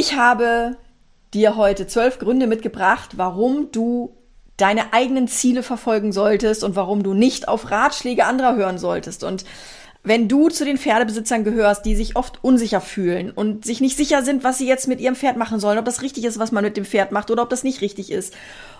Ich habe dir heute zwölf Gründe mitgebracht, warum du deine eigenen Ziele verfolgen solltest und warum du nicht auf Ratschläge anderer hören solltest. Und wenn du zu den Pferdebesitzern gehörst, die sich oft unsicher fühlen und sich nicht sicher sind, was sie jetzt mit ihrem Pferd machen sollen, ob das richtig ist, was man mit dem Pferd macht oder ob das nicht richtig ist.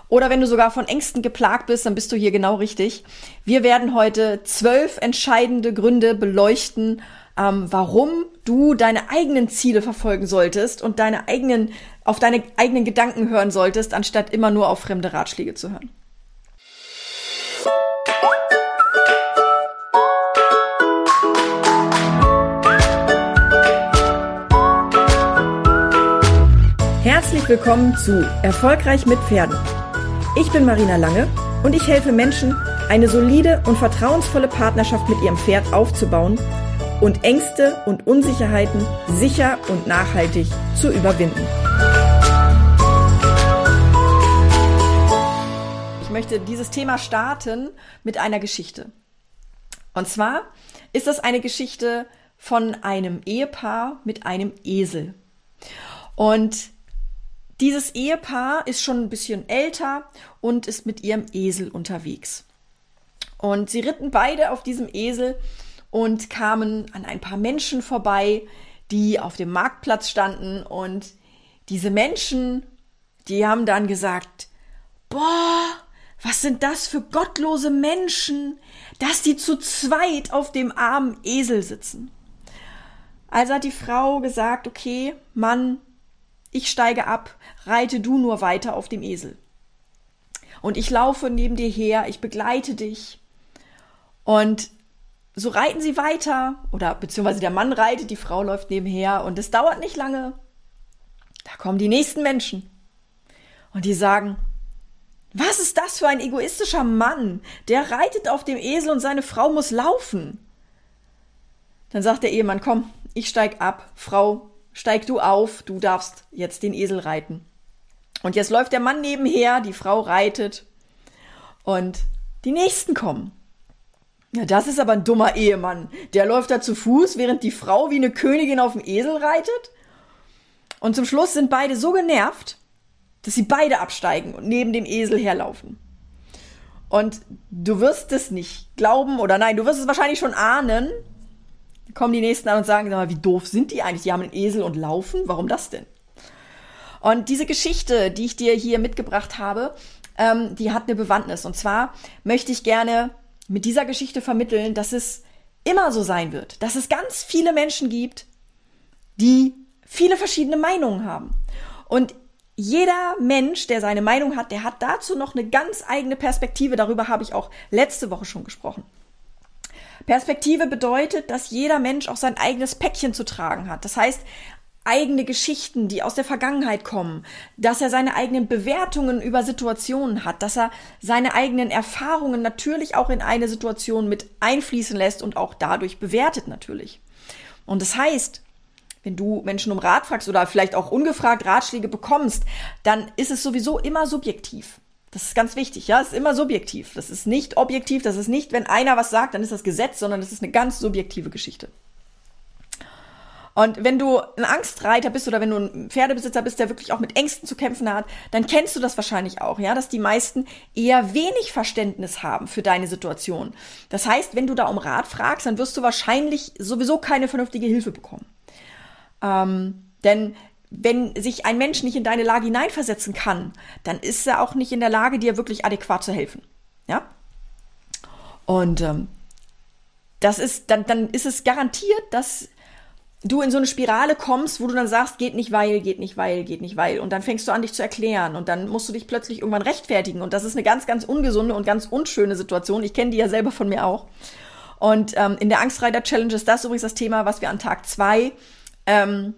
Oder wenn du sogar von Ängsten geplagt bist, dann bist du hier genau richtig. Wir werden heute zwölf entscheidende Gründe beleuchten, ähm, warum du deine eigenen Ziele verfolgen solltest und deine eigenen, auf deine eigenen Gedanken hören solltest, anstatt immer nur auf fremde Ratschläge zu hören. Herzlich willkommen zu Erfolgreich mit Pferden. Ich bin Marina Lange und ich helfe Menschen, eine solide und vertrauensvolle Partnerschaft mit ihrem Pferd aufzubauen und Ängste und Unsicherheiten sicher und nachhaltig zu überwinden. Ich möchte dieses Thema starten mit einer Geschichte. Und zwar ist das eine Geschichte von einem Ehepaar mit einem Esel. Und dieses Ehepaar ist schon ein bisschen älter und ist mit ihrem Esel unterwegs. Und sie ritten beide auf diesem Esel und kamen an ein paar Menschen vorbei, die auf dem Marktplatz standen und diese Menschen, die haben dann gesagt, boah, was sind das für gottlose Menschen, dass die zu zweit auf dem armen Esel sitzen. Also hat die Frau gesagt, okay, Mann, ich steige ab, reite du nur weiter auf dem Esel. Und ich laufe neben dir her, ich begleite dich. Und so reiten sie weiter, oder beziehungsweise der Mann reitet, die Frau läuft nebenher und es dauert nicht lange. Da kommen die nächsten Menschen. Und die sagen, was ist das für ein egoistischer Mann? Der reitet auf dem Esel und seine Frau muss laufen. Dann sagt der Ehemann, komm, ich steig ab, Frau, steig du auf, du darfst jetzt den Esel reiten. Und jetzt läuft der Mann nebenher, die Frau reitet und die nächsten kommen. Ja, das ist aber ein dummer Ehemann. Der läuft da zu Fuß, während die Frau wie eine Königin auf dem Esel reitet. Und zum Schluss sind beide so genervt, dass sie beide absteigen und neben dem Esel herlaufen. Und du wirst es nicht glauben oder nein, du wirst es wahrscheinlich schon ahnen. kommen die Nächsten an und sagen, sag mal, wie doof sind die eigentlich? Die haben einen Esel und laufen? Warum das denn? Und diese Geschichte, die ich dir hier mitgebracht habe, ähm, die hat eine Bewandtnis. Und zwar möchte ich gerne mit dieser Geschichte vermitteln, dass es immer so sein wird, dass es ganz viele Menschen gibt, die viele verschiedene Meinungen haben. Und jeder Mensch, der seine Meinung hat, der hat dazu noch eine ganz eigene Perspektive. Darüber habe ich auch letzte Woche schon gesprochen. Perspektive bedeutet, dass jeder Mensch auch sein eigenes Päckchen zu tragen hat. Das heißt, eigene Geschichten, die aus der Vergangenheit kommen, dass er seine eigenen Bewertungen über Situationen hat, dass er seine eigenen Erfahrungen natürlich auch in eine Situation mit einfließen lässt und auch dadurch bewertet natürlich. Und das heißt, wenn du Menschen um Rat fragst oder vielleicht auch ungefragt Ratschläge bekommst, dann ist es sowieso immer subjektiv. Das ist ganz wichtig, ja, es ist immer subjektiv. Das ist nicht objektiv, das ist nicht, wenn einer was sagt, dann ist das Gesetz, sondern das ist eine ganz subjektive Geschichte. Und wenn du ein Angstreiter bist oder wenn du ein Pferdebesitzer bist, der wirklich auch mit Ängsten zu kämpfen hat, dann kennst du das wahrscheinlich auch, ja, dass die meisten eher wenig Verständnis haben für deine Situation. Das heißt, wenn du da um Rat fragst, dann wirst du wahrscheinlich sowieso keine vernünftige Hilfe bekommen. Ähm, denn wenn sich ein Mensch nicht in deine Lage hineinversetzen kann, dann ist er auch nicht in der Lage, dir wirklich adäquat zu helfen. Ja? Und ähm, das ist, dann, dann ist es garantiert, dass du in so eine Spirale kommst, wo du dann sagst, geht nicht weil, geht nicht weil, geht nicht weil. Und dann fängst du an, dich zu erklären. Und dann musst du dich plötzlich irgendwann rechtfertigen. Und das ist eine ganz, ganz ungesunde und ganz unschöne Situation. Ich kenne die ja selber von mir auch. Und ähm, in der Angstreiter Challenge ist das übrigens das Thema, was wir an Tag zwei ähm,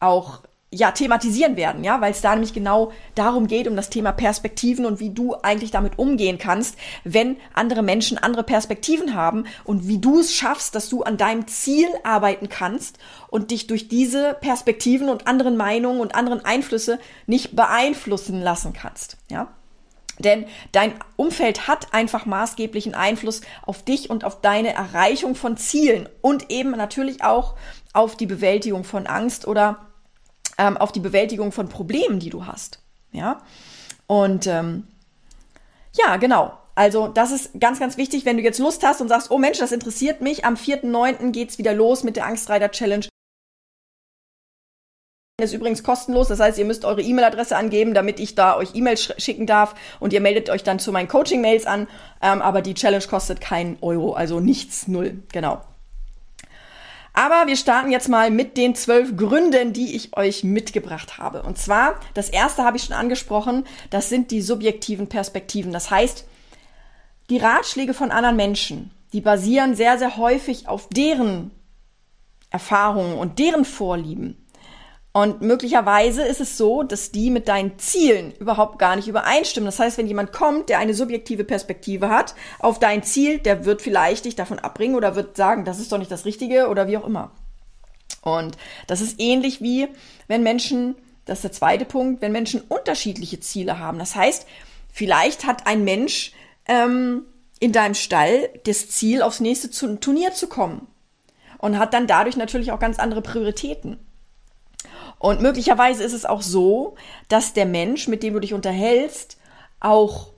auch ja, thematisieren werden, ja, weil es da nämlich genau darum geht, um das Thema Perspektiven und wie du eigentlich damit umgehen kannst, wenn andere Menschen andere Perspektiven haben und wie du es schaffst, dass du an deinem Ziel arbeiten kannst und dich durch diese Perspektiven und anderen Meinungen und anderen Einflüsse nicht beeinflussen lassen kannst, ja. Denn dein Umfeld hat einfach maßgeblichen Einfluss auf dich und auf deine Erreichung von Zielen und eben natürlich auch auf die Bewältigung von Angst oder ähm, auf die Bewältigung von Problemen, die du hast. Ja. Und ähm, ja, genau. Also das ist ganz, ganz wichtig, wenn du jetzt Lust hast und sagst, oh Mensch, das interessiert mich. Am 4.9. geht's wieder los mit der Angstreiter Challenge. Ist übrigens kostenlos, das heißt, ihr müsst eure E-Mail-Adresse angeben, damit ich da euch E-Mails schicken darf und ihr meldet euch dann zu meinen Coaching-Mails an. Ähm, aber die Challenge kostet keinen Euro, also nichts, null, genau. Aber wir starten jetzt mal mit den zwölf Gründen, die ich euch mitgebracht habe. Und zwar, das erste habe ich schon angesprochen, das sind die subjektiven Perspektiven. Das heißt, die Ratschläge von anderen Menschen, die basieren sehr, sehr häufig auf deren Erfahrungen und deren Vorlieben. Und möglicherweise ist es so, dass die mit deinen Zielen überhaupt gar nicht übereinstimmen. Das heißt, wenn jemand kommt, der eine subjektive Perspektive hat auf dein Ziel, der wird vielleicht dich davon abbringen oder wird sagen, das ist doch nicht das Richtige oder wie auch immer. Und das ist ähnlich wie, wenn Menschen, das ist der zweite Punkt, wenn Menschen unterschiedliche Ziele haben. Das heißt, vielleicht hat ein Mensch ähm, in deinem Stall das Ziel, aufs nächste Turnier zu kommen und hat dann dadurch natürlich auch ganz andere Prioritäten. Und möglicherweise ist es auch so, dass der Mensch, mit dem du dich unterhältst, auch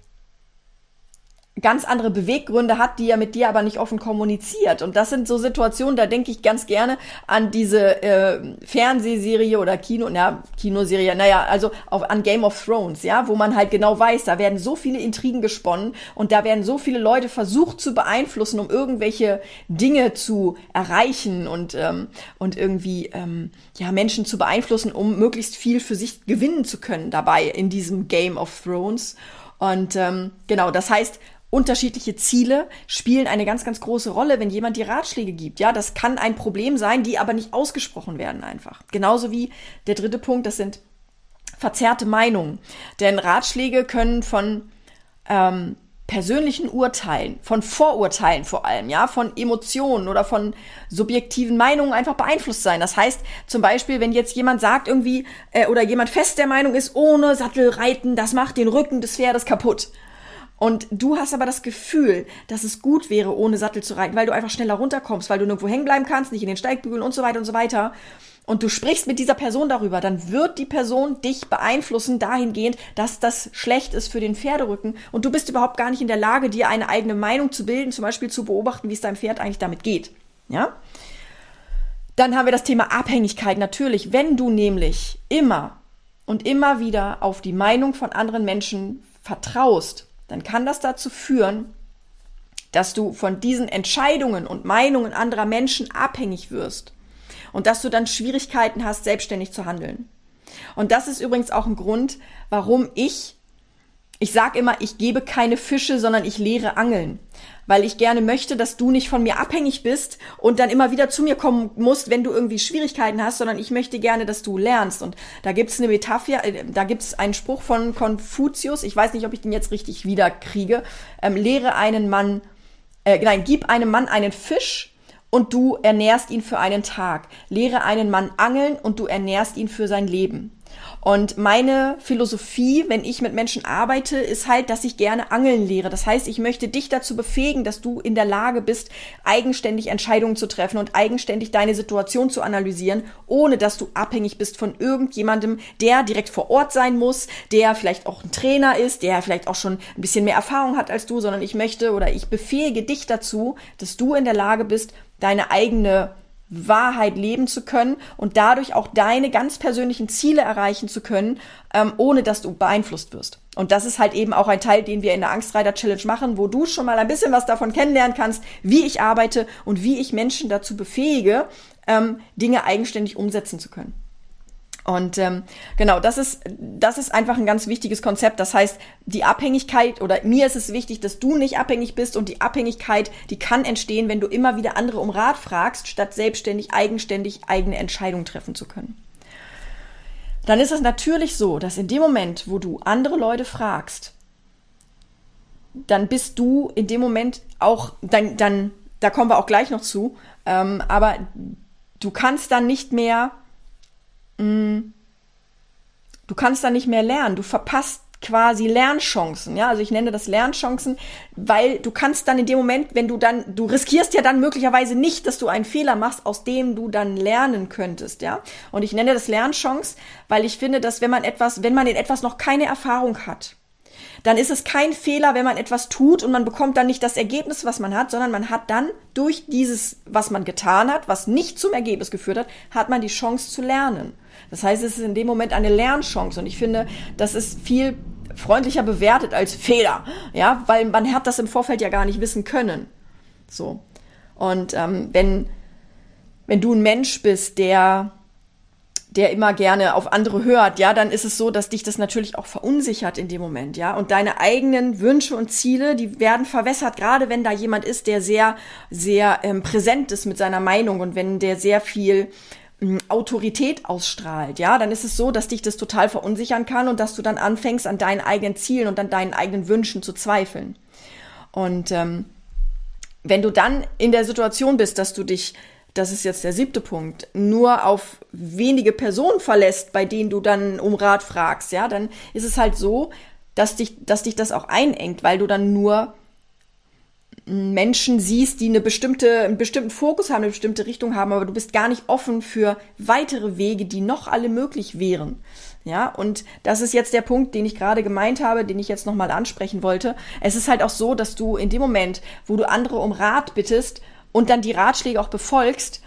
ganz andere Beweggründe hat, die er mit dir aber nicht offen kommuniziert. Und das sind so Situationen, da denke ich ganz gerne an diese äh, Fernsehserie oder Kino, na, Kinoserie, naja, also auf, an Game of Thrones, ja, wo man halt genau weiß, da werden so viele Intrigen gesponnen und da werden so viele Leute versucht zu beeinflussen, um irgendwelche Dinge zu erreichen und, ähm, und irgendwie ähm, ja, Menschen zu beeinflussen, um möglichst viel für sich gewinnen zu können dabei in diesem Game of Thrones. Und ähm, genau, das heißt, unterschiedliche Ziele spielen eine ganz, ganz große Rolle, wenn jemand die Ratschläge gibt. Ja, das kann ein Problem sein, die aber nicht ausgesprochen werden einfach. Genauso wie der dritte Punkt, das sind verzerrte Meinungen. Denn Ratschläge können von ähm, persönlichen Urteilen, von Vorurteilen vor allem, ja, von Emotionen oder von subjektiven Meinungen einfach beeinflusst sein. Das heißt, zum Beispiel, wenn jetzt jemand sagt irgendwie äh, oder jemand fest der Meinung ist, ohne Sattel reiten, das macht den Rücken des Pferdes kaputt und du hast aber das Gefühl, dass es gut wäre, ohne Sattel zu reiten, weil du einfach schneller runterkommst, weil du nirgendwo hängen bleiben kannst, nicht in den Steigbügeln und so weiter und so weiter. Und du sprichst mit dieser Person darüber, dann wird die Person dich beeinflussen dahingehend, dass das schlecht ist für den Pferderücken. Und du bist überhaupt gar nicht in der Lage, dir eine eigene Meinung zu bilden, zum Beispiel zu beobachten, wie es deinem Pferd eigentlich damit geht. Ja? Dann haben wir das Thema Abhängigkeit. Natürlich, wenn du nämlich immer und immer wieder auf die Meinung von anderen Menschen vertraust, dann kann das dazu führen, dass du von diesen Entscheidungen und Meinungen anderer Menschen abhängig wirst und dass du dann Schwierigkeiten hast, selbstständig zu handeln. Und das ist übrigens auch ein Grund, warum ich ich sage immer, ich gebe keine Fische, sondern ich lehre Angeln, weil ich gerne möchte, dass du nicht von mir abhängig bist und dann immer wieder zu mir kommen musst, wenn du irgendwie Schwierigkeiten hast, sondern ich möchte gerne, dass du lernst. Und da gibt's eine Metapher, äh, da gibt's einen Spruch von Konfuzius, ich weiß nicht, ob ich den jetzt richtig wiederkriege, ähm, lehre einen Mann, äh, nein, gib einem Mann einen Fisch und du ernährst ihn für einen Tag. Lehre einen Mann angeln und du ernährst ihn für sein Leben. Und meine Philosophie, wenn ich mit Menschen arbeite, ist halt, dass ich gerne Angeln lehre. Das heißt, ich möchte dich dazu befähigen, dass du in der Lage bist, eigenständig Entscheidungen zu treffen und eigenständig deine Situation zu analysieren, ohne dass du abhängig bist von irgendjemandem, der direkt vor Ort sein muss, der vielleicht auch ein Trainer ist, der vielleicht auch schon ein bisschen mehr Erfahrung hat als du, sondern ich möchte oder ich befähige dich dazu, dass du in der Lage bist, deine eigene Wahrheit leben zu können und dadurch auch deine ganz persönlichen Ziele erreichen zu können, ähm, ohne dass du beeinflusst wirst. Und das ist halt eben auch ein Teil, den wir in der Angstreiter Challenge machen, wo du schon mal ein bisschen was davon kennenlernen kannst, wie ich arbeite und wie ich Menschen dazu befähige, ähm, Dinge eigenständig umsetzen zu können. Und ähm, genau, das ist, das ist einfach ein ganz wichtiges Konzept. Das heißt, die Abhängigkeit oder mir ist es wichtig, dass du nicht abhängig bist und die Abhängigkeit, die kann entstehen, wenn du immer wieder andere um Rat fragst, statt selbstständig, eigenständig eigene Entscheidungen treffen zu können. Dann ist es natürlich so, dass in dem Moment, wo du andere Leute fragst, dann bist du in dem Moment auch, dann, dann da kommen wir auch gleich noch zu, ähm, aber du kannst dann nicht mehr Mm. du kannst da nicht mehr lernen. Du verpasst quasi Lernchancen, ja, also ich nenne das Lernchancen, weil du kannst dann in dem Moment, wenn du dann, du riskierst ja dann möglicherweise nicht, dass du einen Fehler machst, aus dem du dann lernen könntest, ja. Und ich nenne das Lernchance, weil ich finde, dass wenn man etwas, wenn man in etwas noch keine Erfahrung hat, dann ist es kein Fehler, wenn man etwas tut und man bekommt dann nicht das Ergebnis, was man hat, sondern man hat dann durch dieses, was man getan hat, was nicht zum Ergebnis geführt hat, hat man die Chance zu lernen. Das heißt, es ist in dem Moment eine Lernchance und ich finde, das ist viel freundlicher bewertet als Fehler, ja, weil man hat das im Vorfeld ja gar nicht wissen können. So. Und ähm, wenn, wenn du ein Mensch bist, der der immer gerne auf andere hört, ja, dann ist es so, dass dich das natürlich auch verunsichert in dem Moment, ja. Und deine eigenen Wünsche und Ziele, die werden verwässert, gerade wenn da jemand ist, der sehr, sehr ähm, präsent ist mit seiner Meinung und wenn der sehr viel Autorität ausstrahlt, ja, dann ist es so, dass dich das total verunsichern kann und dass du dann anfängst, an deinen eigenen Zielen und an deinen eigenen Wünschen zu zweifeln. Und ähm, wenn du dann in der Situation bist, dass du dich das ist jetzt der siebte Punkt, nur auf wenige Personen verlässt, bei denen du dann um Rat fragst, ja, dann ist es halt so, dass dich, dass dich das auch einengt, weil du dann nur Menschen siehst, die eine bestimmte, einen bestimmten Fokus haben, eine bestimmte Richtung haben, aber du bist gar nicht offen für weitere Wege, die noch alle möglich wären. Ja, und das ist jetzt der Punkt, den ich gerade gemeint habe, den ich jetzt nochmal ansprechen wollte. Es ist halt auch so, dass du in dem Moment, wo du andere um Rat bittest, und dann die Ratschläge auch befolgst,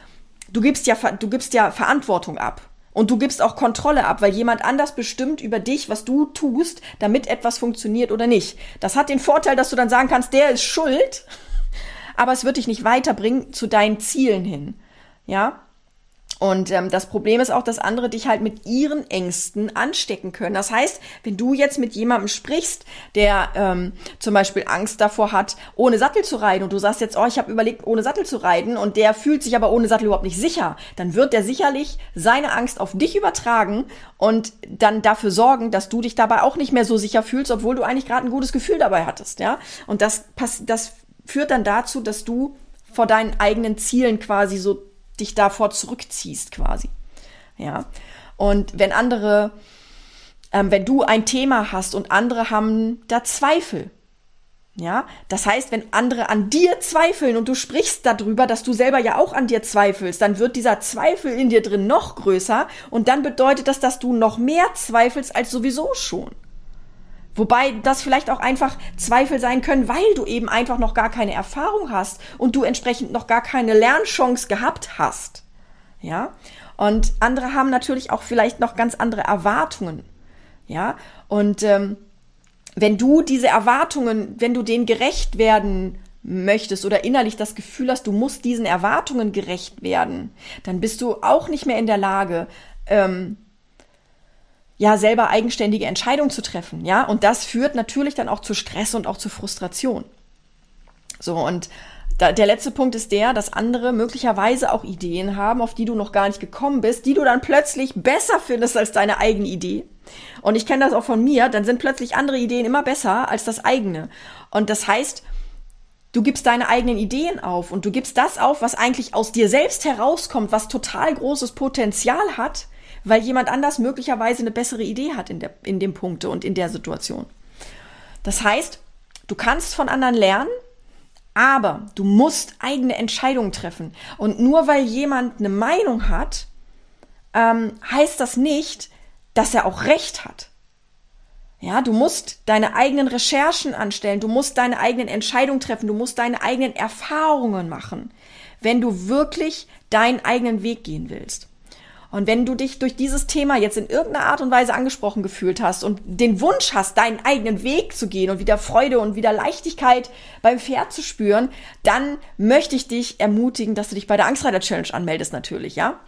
du gibst ja, du gibst ja Verantwortung ab. Und du gibst auch Kontrolle ab, weil jemand anders bestimmt über dich, was du tust, damit etwas funktioniert oder nicht. Das hat den Vorteil, dass du dann sagen kannst, der ist schuld, aber es wird dich nicht weiterbringen zu deinen Zielen hin. Ja? Und ähm, das Problem ist auch, dass andere dich halt mit ihren Ängsten anstecken können. Das heißt, wenn du jetzt mit jemandem sprichst, der ähm, zum Beispiel Angst davor hat, ohne Sattel zu reiten, und du sagst jetzt, oh, ich habe überlegt, ohne Sattel zu reiten, und der fühlt sich aber ohne Sattel überhaupt nicht sicher, dann wird der sicherlich seine Angst auf dich übertragen und dann dafür sorgen, dass du dich dabei auch nicht mehr so sicher fühlst, obwohl du eigentlich gerade ein gutes Gefühl dabei hattest, ja. Und das, das führt dann dazu, dass du vor deinen eigenen Zielen quasi so dich davor zurückziehst quasi. Ja. Und wenn andere, ähm, wenn du ein Thema hast und andere haben da Zweifel, ja, das heißt, wenn andere an dir zweifeln und du sprichst darüber, dass du selber ja auch an dir zweifelst, dann wird dieser Zweifel in dir drin noch größer und dann bedeutet das, dass du noch mehr zweifelst als sowieso schon. Wobei das vielleicht auch einfach Zweifel sein können, weil du eben einfach noch gar keine Erfahrung hast und du entsprechend noch gar keine Lernchance gehabt hast. Ja? Und andere haben natürlich auch vielleicht noch ganz andere Erwartungen. Ja? Und ähm, wenn du diese Erwartungen, wenn du denen gerecht werden möchtest oder innerlich das Gefühl hast, du musst diesen Erwartungen gerecht werden, dann bist du auch nicht mehr in der Lage, ähm, ja selber eigenständige Entscheidungen zu treffen, ja, und das führt natürlich dann auch zu Stress und auch zu Frustration. So und da, der letzte Punkt ist der, dass andere möglicherweise auch Ideen haben, auf die du noch gar nicht gekommen bist, die du dann plötzlich besser findest als deine eigene Idee. Und ich kenne das auch von mir, dann sind plötzlich andere Ideen immer besser als das eigene. Und das heißt, du gibst deine eigenen Ideen auf und du gibst das auf, was eigentlich aus dir selbst herauskommt, was total großes Potenzial hat, weil jemand anders möglicherweise eine bessere Idee hat in, der, in dem Punkte und in der Situation. Das heißt, du kannst von anderen lernen, aber du musst eigene Entscheidungen treffen. Und nur weil jemand eine Meinung hat, ähm, heißt das nicht, dass er auch recht hat. Ja, du musst deine eigenen Recherchen anstellen, du musst deine eigenen Entscheidungen treffen, du musst deine eigenen Erfahrungen machen, wenn du wirklich deinen eigenen Weg gehen willst. Und wenn du dich durch dieses Thema jetzt in irgendeiner Art und Weise angesprochen gefühlt hast und den Wunsch hast, deinen eigenen Weg zu gehen und wieder Freude und wieder Leichtigkeit beim Pferd zu spüren, dann möchte ich dich ermutigen, dass du dich bei der Angstreiter Challenge anmeldest natürlich, ja?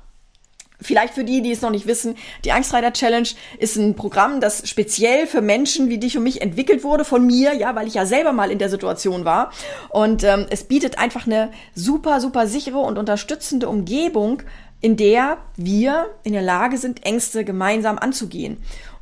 Vielleicht für die, die es noch nicht wissen, die Angstreiter Challenge ist ein Programm, das speziell für Menschen wie dich und mich entwickelt wurde von mir, ja, weil ich ja selber mal in der Situation war. Und ähm, es bietet einfach eine super, super sichere und unterstützende Umgebung, in der wir in der Lage sind, Ängste gemeinsam anzugehen.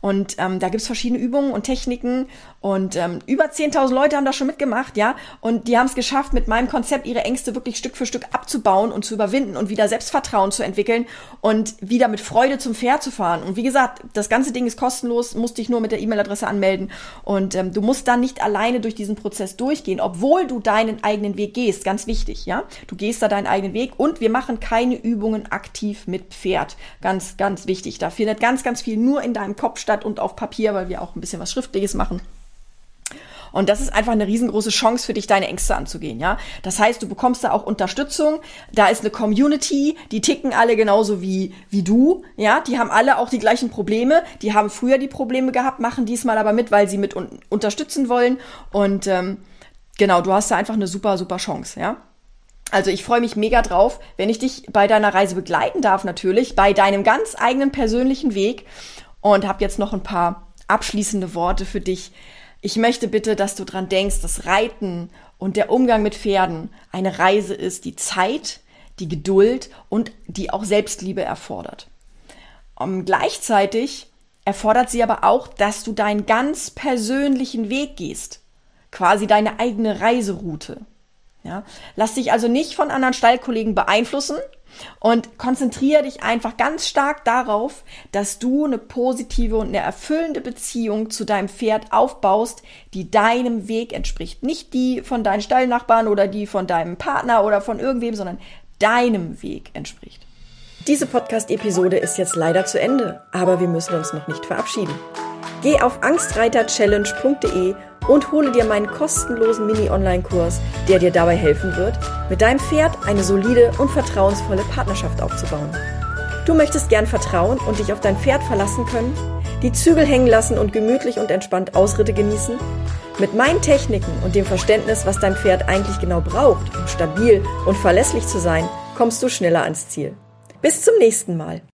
Und ähm, da gibt's verschiedene Übungen und Techniken. Und ähm, über 10.000 Leute haben das schon mitgemacht, ja. Und die haben es geschafft, mit meinem Konzept ihre Ängste wirklich Stück für Stück abzubauen und zu überwinden und wieder Selbstvertrauen zu entwickeln und wieder mit Freude zum Pferd zu fahren. Und wie gesagt, das ganze Ding ist kostenlos, musst dich nur mit der E-Mail-Adresse anmelden. Und ähm, du musst dann nicht alleine durch diesen Prozess durchgehen, obwohl du deinen eigenen Weg gehst. Ganz wichtig, ja. Du gehst da deinen eigenen Weg und wir machen keine Übungen aktiv mit Pferd. Ganz, ganz wichtig. Da findet ganz, ganz viel nur in deinem Kopf statt und auf Papier, weil wir auch ein bisschen was Schriftliches machen. Und das ist einfach eine riesengroße Chance für dich, deine Ängste anzugehen, ja. Das heißt, du bekommst da auch Unterstützung. Da ist eine Community, die ticken alle genauso wie, wie du, ja. Die haben alle auch die gleichen Probleme. Die haben früher die Probleme gehabt, machen diesmal aber mit, weil sie mit un unterstützen wollen. Und ähm, genau, du hast da einfach eine super, super Chance, ja. Also ich freue mich mega drauf, wenn ich dich bei deiner Reise begleiten darf, natürlich, bei deinem ganz eigenen persönlichen Weg und habe jetzt noch ein paar abschließende Worte für dich. Ich möchte bitte, dass du dran denkst, dass Reiten und der Umgang mit Pferden eine Reise ist, die Zeit, die Geduld und die auch Selbstliebe erfordert. Um, gleichzeitig erfordert sie aber auch, dass du deinen ganz persönlichen Weg gehst, quasi deine eigene Reiseroute. Ja? Lass dich also nicht von anderen Stallkollegen beeinflussen und konzentriere dich einfach ganz stark darauf, dass du eine positive und eine erfüllende Beziehung zu deinem Pferd aufbaust, die deinem Weg entspricht. Nicht die von deinen Stallnachbarn oder die von deinem Partner oder von irgendwem, sondern deinem Weg entspricht. Diese Podcast-Episode ist jetzt leider zu Ende, aber wir müssen uns noch nicht verabschieden. Geh auf angstreiterchallenge.de und hole dir meinen kostenlosen Mini-Online-Kurs, der dir dabei helfen wird, mit deinem Pferd eine solide und vertrauensvolle Partnerschaft aufzubauen. Du möchtest gern vertrauen und dich auf dein Pferd verlassen können, die Zügel hängen lassen und gemütlich und entspannt Ausritte genießen? Mit meinen Techniken und dem Verständnis, was dein Pferd eigentlich genau braucht, um stabil und verlässlich zu sein, kommst du schneller ans Ziel. Bis zum nächsten Mal.